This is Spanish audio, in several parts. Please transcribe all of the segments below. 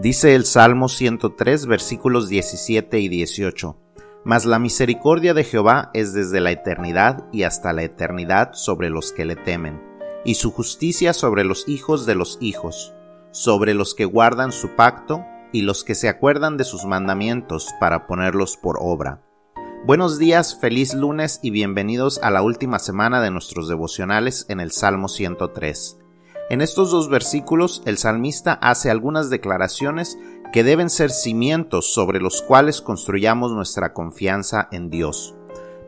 Dice el Salmo 103 versículos 17 y 18. Mas la misericordia de Jehová es desde la eternidad y hasta la eternidad sobre los que le temen, y su justicia sobre los hijos de los hijos, sobre los que guardan su pacto y los que se acuerdan de sus mandamientos para ponerlos por obra. Buenos días, feliz lunes y bienvenidos a la última semana de nuestros devocionales en el Salmo 103. En estos dos versículos el salmista hace algunas declaraciones que deben ser cimientos sobre los cuales construyamos nuestra confianza en Dios.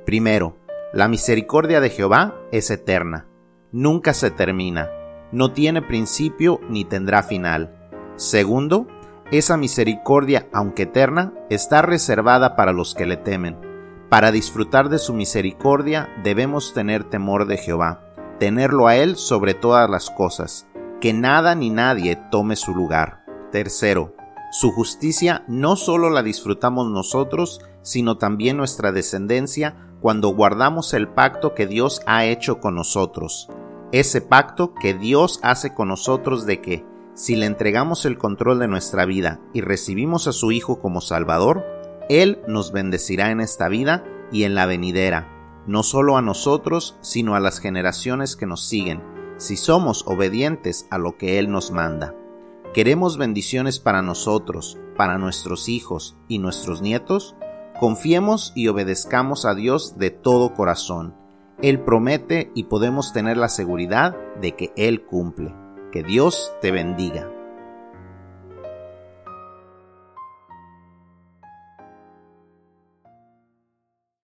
Primero, la misericordia de Jehová es eterna, nunca se termina, no tiene principio ni tendrá final. Segundo, esa misericordia, aunque eterna, está reservada para los que le temen. Para disfrutar de su misericordia debemos tener temor de Jehová tenerlo a Él sobre todas las cosas, que nada ni nadie tome su lugar. Tercero, su justicia no solo la disfrutamos nosotros, sino también nuestra descendencia cuando guardamos el pacto que Dios ha hecho con nosotros. Ese pacto que Dios hace con nosotros de que, si le entregamos el control de nuestra vida y recibimos a su Hijo como Salvador, Él nos bendecirá en esta vida y en la venidera no solo a nosotros, sino a las generaciones que nos siguen, si somos obedientes a lo que Él nos manda. ¿Queremos bendiciones para nosotros, para nuestros hijos y nuestros nietos? Confiemos y obedezcamos a Dios de todo corazón. Él promete y podemos tener la seguridad de que Él cumple. Que Dios te bendiga.